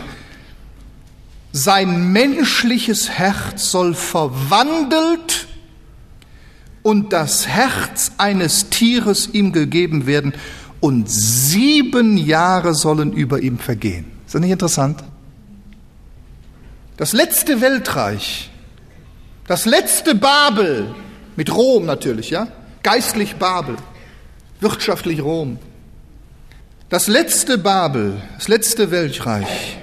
Sein menschliches Herz soll verwandelt und das Herz eines Tieres ihm gegeben werden und sieben Jahre sollen über ihm vergehen. Ist das nicht interessant? Das letzte Weltreich, das letzte Babel, mit Rom natürlich, ja, geistlich Babel, wirtschaftlich Rom. Das letzte Babel, das letzte Weltreich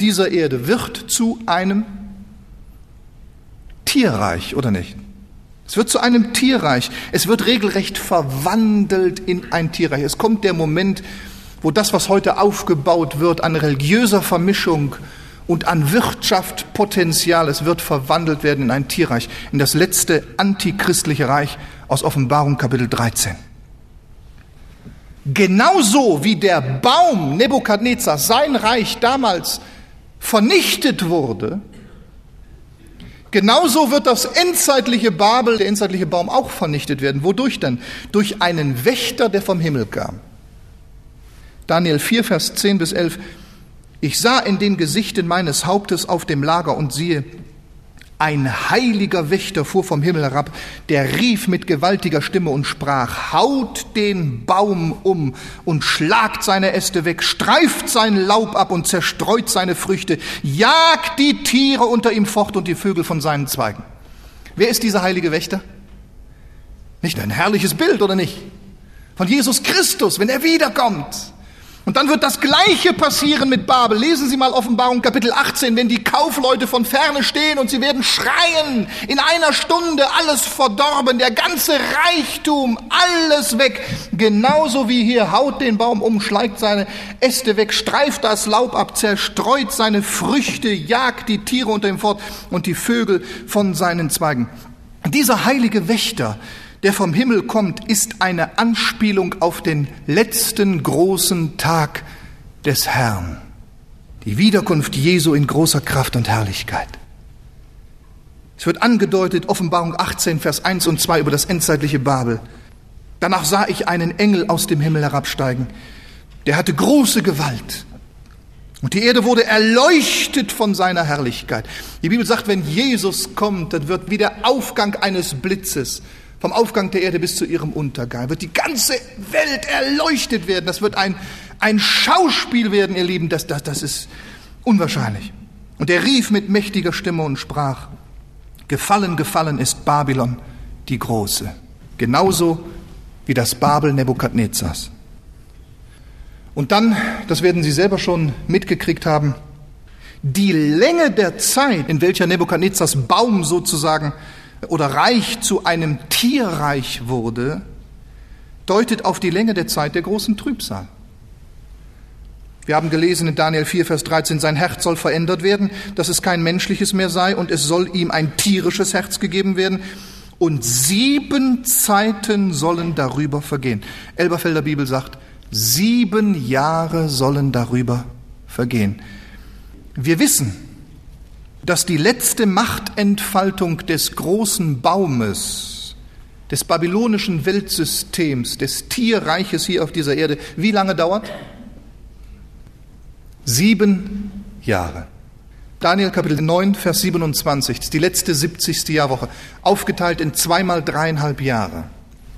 dieser Erde wird zu einem Tierreich, oder nicht? Es wird zu einem Tierreich. Es wird regelrecht verwandelt in ein Tierreich. Es kommt der Moment, wo das, was heute aufgebaut wird, an religiöser Vermischung und an Wirtschaftspotenzial, es wird verwandelt werden in ein Tierreich, in das letzte antichristliche Reich aus Offenbarung Kapitel 13. Genauso wie der Baum Nebukadnezar, sein Reich damals vernichtet wurde, genauso wird das endzeitliche Babel, der endzeitliche Baum auch vernichtet werden. Wodurch denn? Durch einen Wächter, der vom Himmel kam. Daniel 4, Vers 10 bis 11. Ich sah in den Gesichten meines Hauptes auf dem Lager und siehe, ein heiliger Wächter fuhr vom Himmel herab, der rief mit gewaltiger Stimme und sprach, haut den Baum um und schlagt seine Äste weg, streift sein Laub ab und zerstreut seine Früchte, jagt die Tiere unter ihm fort und die Vögel von seinen Zweigen. Wer ist dieser heilige Wächter? Nicht ein herrliches Bild, oder nicht? Von Jesus Christus, wenn er wiederkommt. Und dann wird das Gleiche passieren mit Babel. Lesen Sie mal Offenbarung Kapitel 18, wenn die Kaufleute von ferne stehen und sie werden schreien, in einer Stunde alles verdorben, der ganze Reichtum, alles weg. Genauso wie hier, haut den Baum um, schlägt seine Äste weg, streift das Laub ab, zerstreut seine Früchte, jagt die Tiere unter ihm fort und die Vögel von seinen Zweigen. Dieser heilige Wächter, der vom Himmel kommt, ist eine Anspielung auf den letzten großen Tag des Herrn, die Wiederkunft Jesu in großer Kraft und Herrlichkeit. Es wird angedeutet, Offenbarung 18, Vers 1 und 2 über das endzeitliche Babel. Danach sah ich einen Engel aus dem Himmel herabsteigen. Der hatte große Gewalt. Und die Erde wurde erleuchtet von seiner Herrlichkeit. Die Bibel sagt, wenn Jesus kommt, dann wird wie der Aufgang eines Blitzes vom Aufgang der Erde bis zu ihrem Untergang, wird die ganze Welt erleuchtet werden. Das wird ein, ein Schauspiel werden, ihr Lieben. Das, das, das ist unwahrscheinlich. Und er rief mit mächtiger Stimme und sprach, Gefallen, gefallen ist Babylon, die Große. Genauso wie das Babel Nebukadnezars. Und dann, das werden Sie selber schon mitgekriegt haben, die Länge der Zeit, in welcher Nebukadnezars Baum sozusagen oder Reich zu einem Tierreich wurde, deutet auf die Länge der Zeit der großen Trübsal. Wir haben gelesen in Daniel 4, Vers 13, sein Herz soll verändert werden, dass es kein menschliches mehr sei und es soll ihm ein tierisches Herz gegeben werden und sieben Zeiten sollen darüber vergehen. Elberfelder Bibel sagt, sieben Jahre sollen darüber vergehen. Wir wissen, dass die letzte Machtentfaltung des großen Baumes, des babylonischen Weltsystems, des Tierreiches hier auf dieser Erde, wie lange dauert? Sieben Jahre. Daniel Kapitel 9, Vers 27, das ist die letzte 70. Jahrwoche, aufgeteilt in zweimal dreieinhalb Jahre.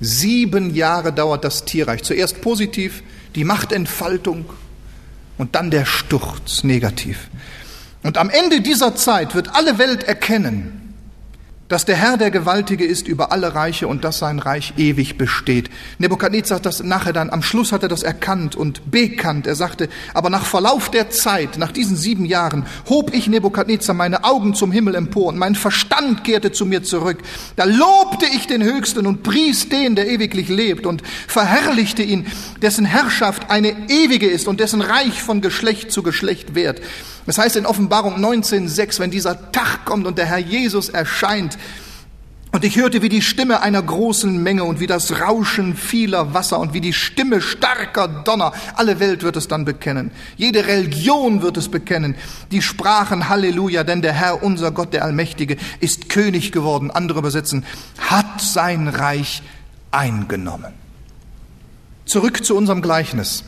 Sieben Jahre dauert das Tierreich. Zuerst positiv, die Machtentfaltung und dann der Sturz negativ. Und am Ende dieser Zeit wird alle Welt erkennen, dass der Herr der Gewaltige ist über alle Reiche und dass sein Reich ewig besteht. Nebukadnezar hat das nachher dann, am Schluss hat er das erkannt und bekannt. Er sagte, aber nach Verlauf der Zeit, nach diesen sieben Jahren, hob ich Nebukadnezar meine Augen zum Himmel empor und mein Verstand kehrte zu mir zurück. Da lobte ich den Höchsten und pries den, der ewiglich lebt und verherrlichte ihn, dessen Herrschaft eine ewige ist und dessen Reich von Geschlecht zu Geschlecht währt. Das heißt in Offenbarung 19.6, wenn dieser Tag kommt und der Herr Jesus erscheint, und ich hörte wie die Stimme einer großen Menge und wie das Rauschen vieler Wasser und wie die Stimme starker Donner. Alle Welt wird es dann bekennen. Jede Religion wird es bekennen. Die sprachen Halleluja, denn der Herr, unser Gott, der Allmächtige, ist König geworden. Andere übersetzen, hat sein Reich eingenommen. Zurück zu unserem Gleichnis.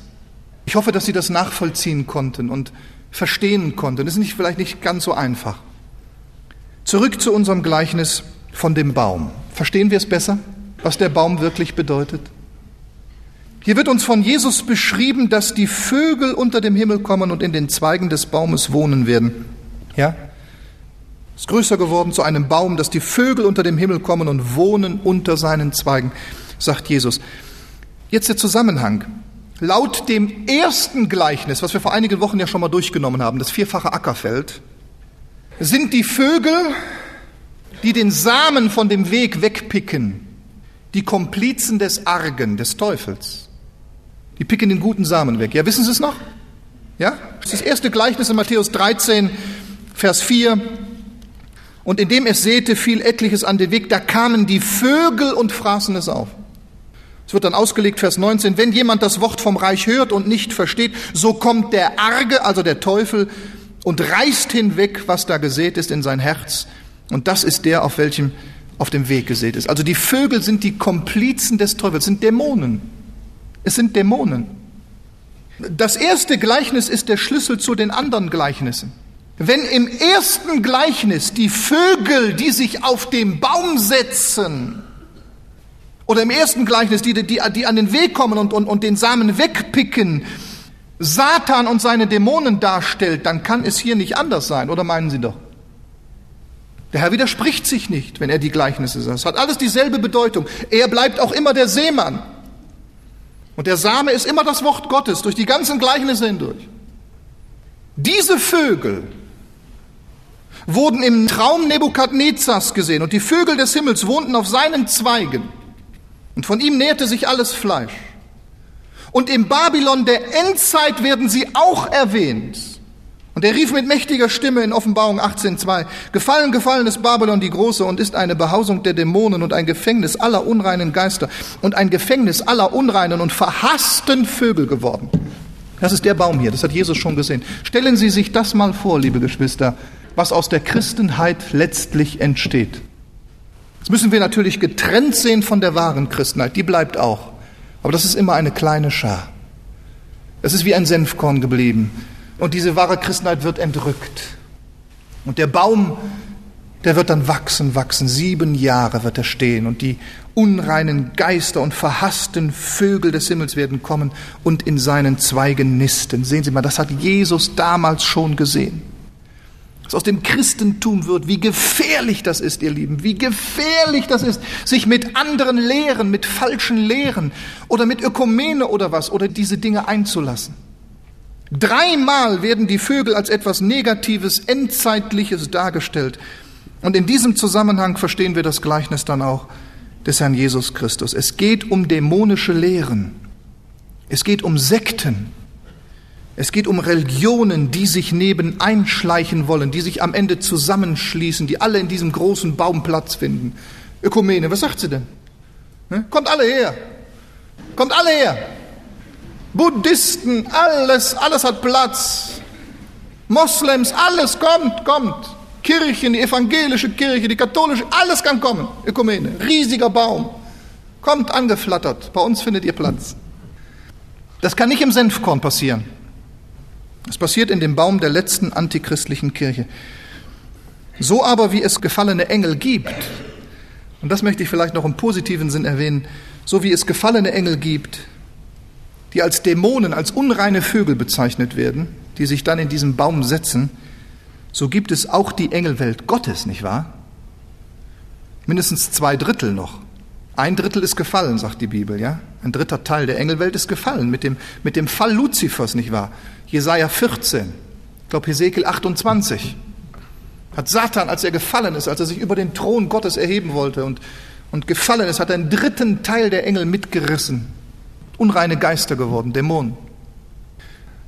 Ich hoffe, dass Sie das nachvollziehen konnten und verstehen konnten. Das ist nicht, vielleicht nicht ganz so einfach. Zurück zu unserem Gleichnis von dem Baum. Verstehen wir es besser, was der Baum wirklich bedeutet? Hier wird uns von Jesus beschrieben, dass die Vögel unter dem Himmel kommen und in den Zweigen des Baumes wohnen werden. Ja? Ist größer geworden zu einem Baum, dass die Vögel unter dem Himmel kommen und wohnen unter seinen Zweigen, sagt Jesus. Jetzt der Zusammenhang. Laut dem ersten Gleichnis, was wir vor einigen Wochen ja schon mal durchgenommen haben, das vierfache Ackerfeld, sind die Vögel, die den Samen von dem Weg wegpicken, die Komplizen des Argen, des Teufels. Die picken den guten Samen weg. Ja, wissen Sie es noch? Ja? Das ist das erste Gleichnis in Matthäus 13, Vers 4. Und indem es säte, fiel etliches an den Weg, da kamen die Vögel und fraßen es auf. Es wird dann ausgelegt, Vers 19, wenn jemand das Wort vom Reich hört und nicht versteht, so kommt der Arge, also der Teufel, und reißt hinweg, was da gesät ist in sein Herz. Und das ist der, auf welchem auf dem Weg gesät ist. Also die Vögel sind die Komplizen des Teufels, sind Dämonen. Es sind Dämonen. Das erste Gleichnis ist der Schlüssel zu den anderen Gleichnissen. Wenn im ersten Gleichnis die Vögel, die sich auf dem Baum setzen, oder im ersten Gleichnis, die, die, die an den Weg kommen und, und, und den Samen wegpicken, Satan und seine Dämonen darstellt, dann kann es hier nicht anders sein, oder meinen Sie doch? Der Herr widerspricht sich nicht, wenn er die Gleichnisse sagt. Es hat alles dieselbe Bedeutung. Er bleibt auch immer der Seemann. Und der Same ist immer das Wort Gottes durch die ganzen Gleichnisse hindurch. Diese Vögel wurden im Traum Nebukadnezars gesehen und die Vögel des Himmels wohnten auf seinen Zweigen. Und von ihm nährte sich alles Fleisch. Und im Babylon der Endzeit werden sie auch erwähnt. Und er rief mit mächtiger Stimme in Offenbarung 18.2, Gefallen, gefallen ist Babylon die Große und ist eine Behausung der Dämonen und ein Gefängnis aller unreinen Geister und ein Gefängnis aller unreinen und verhassten Vögel geworden. Das ist der Baum hier, das hat Jesus schon gesehen. Stellen Sie sich das mal vor, liebe Geschwister, was aus der Christenheit letztlich entsteht. Müssen wir natürlich getrennt sehen von der wahren Christenheit, die bleibt auch. Aber das ist immer eine kleine Schar. Es ist wie ein Senfkorn geblieben. Und diese wahre Christenheit wird entrückt. Und der Baum, der wird dann wachsen, wachsen. Sieben Jahre wird er stehen. Und die unreinen Geister und verhassten Vögel des Himmels werden kommen und in seinen Zweigen nisten. Sehen Sie mal, das hat Jesus damals schon gesehen was aus dem Christentum wird, wie gefährlich das ist, ihr Lieben, wie gefährlich das ist, sich mit anderen Lehren, mit falschen Lehren oder mit Ökumene oder was, oder diese Dinge einzulassen. Dreimal werden die Vögel als etwas Negatives, Endzeitliches dargestellt. Und in diesem Zusammenhang verstehen wir das Gleichnis dann auch des Herrn Jesus Christus. Es geht um dämonische Lehren. Es geht um Sekten. Es geht um Religionen, die sich neben einschleichen wollen, die sich am Ende zusammenschließen, die alle in diesem großen Baum Platz finden. Ökumene, was sagt sie denn? Kommt alle her. Kommt alle her. Buddhisten, alles, alles hat Platz. Moslems, alles kommt, kommt. Kirchen, die evangelische Kirche, die katholische, alles kann kommen. Ökumene, riesiger Baum. Kommt angeflattert. Bei uns findet ihr Platz. Das kann nicht im Senfkorn passieren. Es passiert in dem Baum der letzten antichristlichen Kirche. So aber, wie es gefallene Engel gibt, und das möchte ich vielleicht noch im positiven Sinn erwähnen, so wie es gefallene Engel gibt, die als Dämonen, als unreine Vögel bezeichnet werden, die sich dann in diesem Baum setzen, so gibt es auch die Engelwelt Gottes, nicht wahr? Mindestens zwei Drittel noch. Ein Drittel ist gefallen, sagt die Bibel, ja? Ein dritter Teil der Engelwelt ist gefallen mit dem, mit dem Fall Luzifers, nicht wahr? Jesaja 14, ich glaube Hesekiel 28, hat Satan, als er gefallen ist, als er sich über den Thron Gottes erheben wollte und, und gefallen ist, hat einen dritten Teil der Engel mitgerissen. Unreine Geister geworden, Dämonen.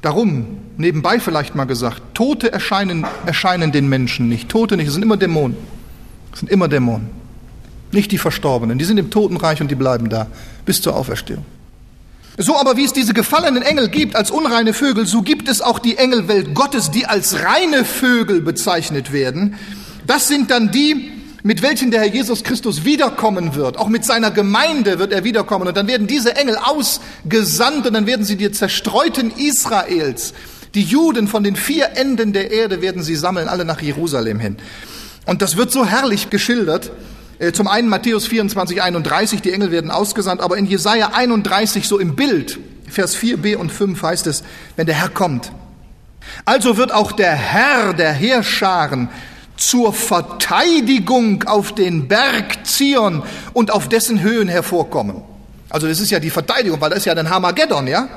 Darum, nebenbei vielleicht mal gesagt, Tote erscheinen, erscheinen den Menschen nicht. Tote nicht, es sind immer Dämonen. Es sind immer Dämonen. Nicht die Verstorbenen, die sind im Totenreich und die bleiben da bis zur Auferstehung. So aber wie es diese gefallenen Engel gibt als unreine Vögel, so gibt es auch die Engelwelt Gottes, die als reine Vögel bezeichnet werden. Das sind dann die, mit welchen der Herr Jesus Christus wiederkommen wird. Auch mit seiner Gemeinde wird er wiederkommen. Und dann werden diese Engel ausgesandt und dann werden sie die zerstreuten Israels, die Juden von den vier Enden der Erde werden sie sammeln, alle nach Jerusalem hin. Und das wird so herrlich geschildert. Äh, zum einen Matthäus 24, 31, die Engel werden ausgesandt, aber in Jesaja 31 so im Bild, Vers 4b und 5 heißt es, wenn der Herr kommt. Also wird auch der Herr der Heerscharen zur Verteidigung auf den Berg Zion und auf dessen Höhen hervorkommen. Also das ist ja die Verteidigung, weil das ist ja dann Hamageddon, ja?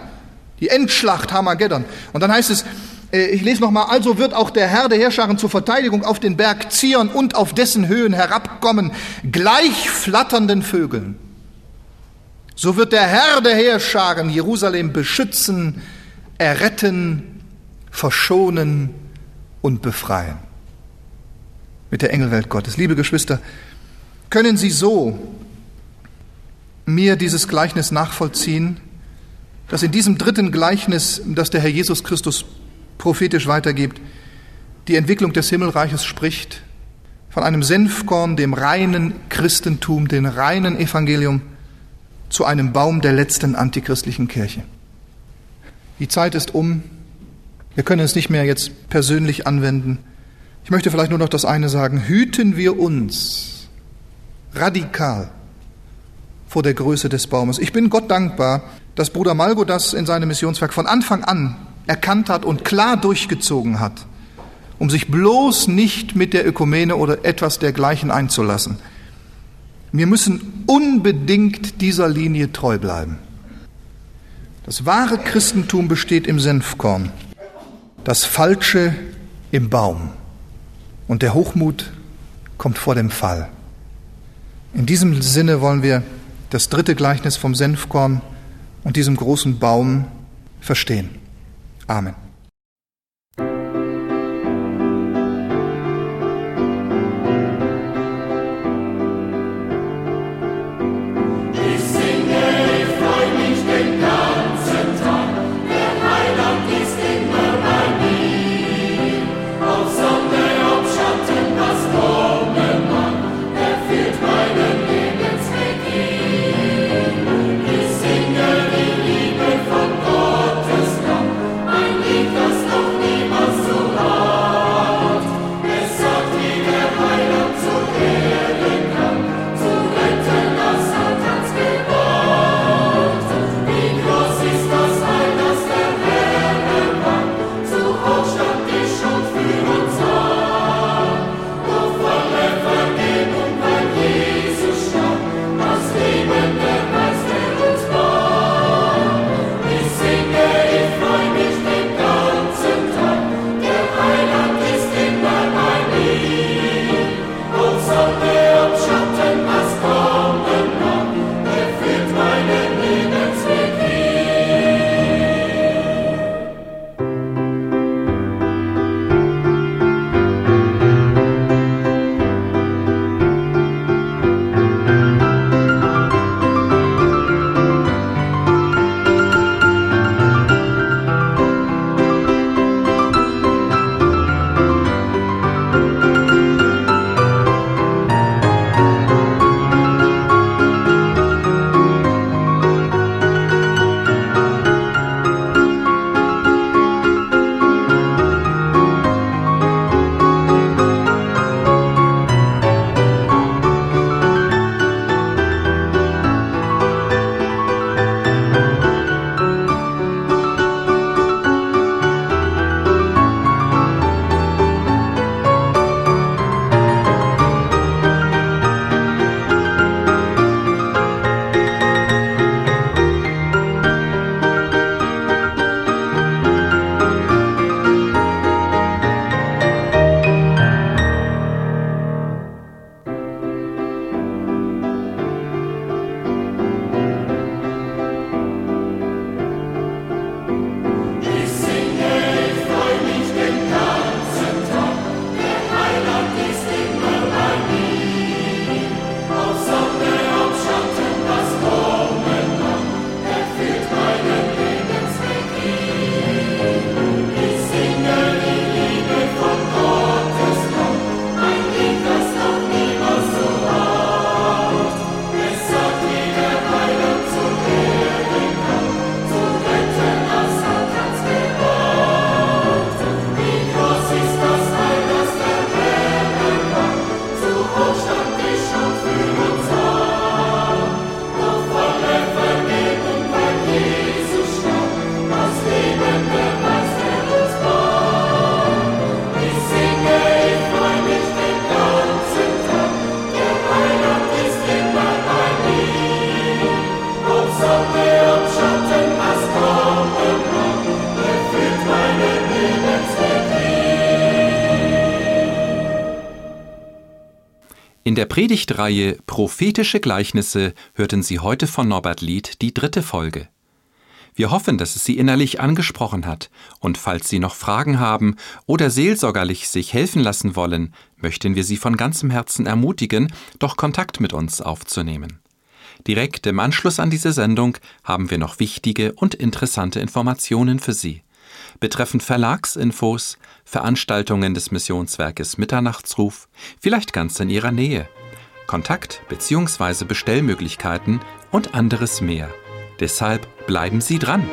Die Endschlacht Hamageddon. Und dann heißt es, ich lese nochmal, also wird auch der Herr der Herrscharen zur Verteidigung auf den Berg Zion und auf dessen Höhen herabkommen, gleich flatternden Vögeln. So wird der Herr der Heerscharen Jerusalem beschützen, erretten, verschonen und befreien. Mit der Engelwelt Gottes. Liebe Geschwister, können Sie so mir dieses Gleichnis nachvollziehen, dass in diesem dritten Gleichnis, das der Herr Jesus Christus prophetisch weitergibt, die Entwicklung des Himmelreiches spricht, von einem Senfkorn, dem reinen Christentum, dem reinen Evangelium, zu einem Baum der letzten antichristlichen Kirche. Die Zeit ist um. Wir können es nicht mehr jetzt persönlich anwenden. Ich möchte vielleicht nur noch das eine sagen. Hüten wir uns radikal vor der Größe des Baumes. Ich bin Gott dankbar, dass Bruder Malgo das in seinem Missionswerk von Anfang an erkannt hat und klar durchgezogen hat, um sich bloß nicht mit der Ökumene oder etwas dergleichen einzulassen. Wir müssen unbedingt dieser Linie treu bleiben. Das wahre Christentum besteht im Senfkorn, das Falsche im Baum und der Hochmut kommt vor dem Fall. In diesem Sinne wollen wir das dritte Gleichnis vom Senfkorn und diesem großen Baum verstehen. Amen. Predigtreihe Prophetische Gleichnisse hörten Sie heute von Norbert Lied die dritte Folge. Wir hoffen, dass es Sie innerlich angesprochen hat, und falls Sie noch Fragen haben oder seelsorgerlich sich helfen lassen wollen, möchten wir Sie von ganzem Herzen ermutigen, doch Kontakt mit uns aufzunehmen. Direkt im Anschluss an diese Sendung haben wir noch wichtige und interessante Informationen für Sie. Betreffend Verlagsinfos, Veranstaltungen des Missionswerkes Mitternachtsruf, vielleicht ganz in Ihrer Nähe, Kontakt- bzw. Bestellmöglichkeiten und anderes mehr. Deshalb bleiben Sie dran!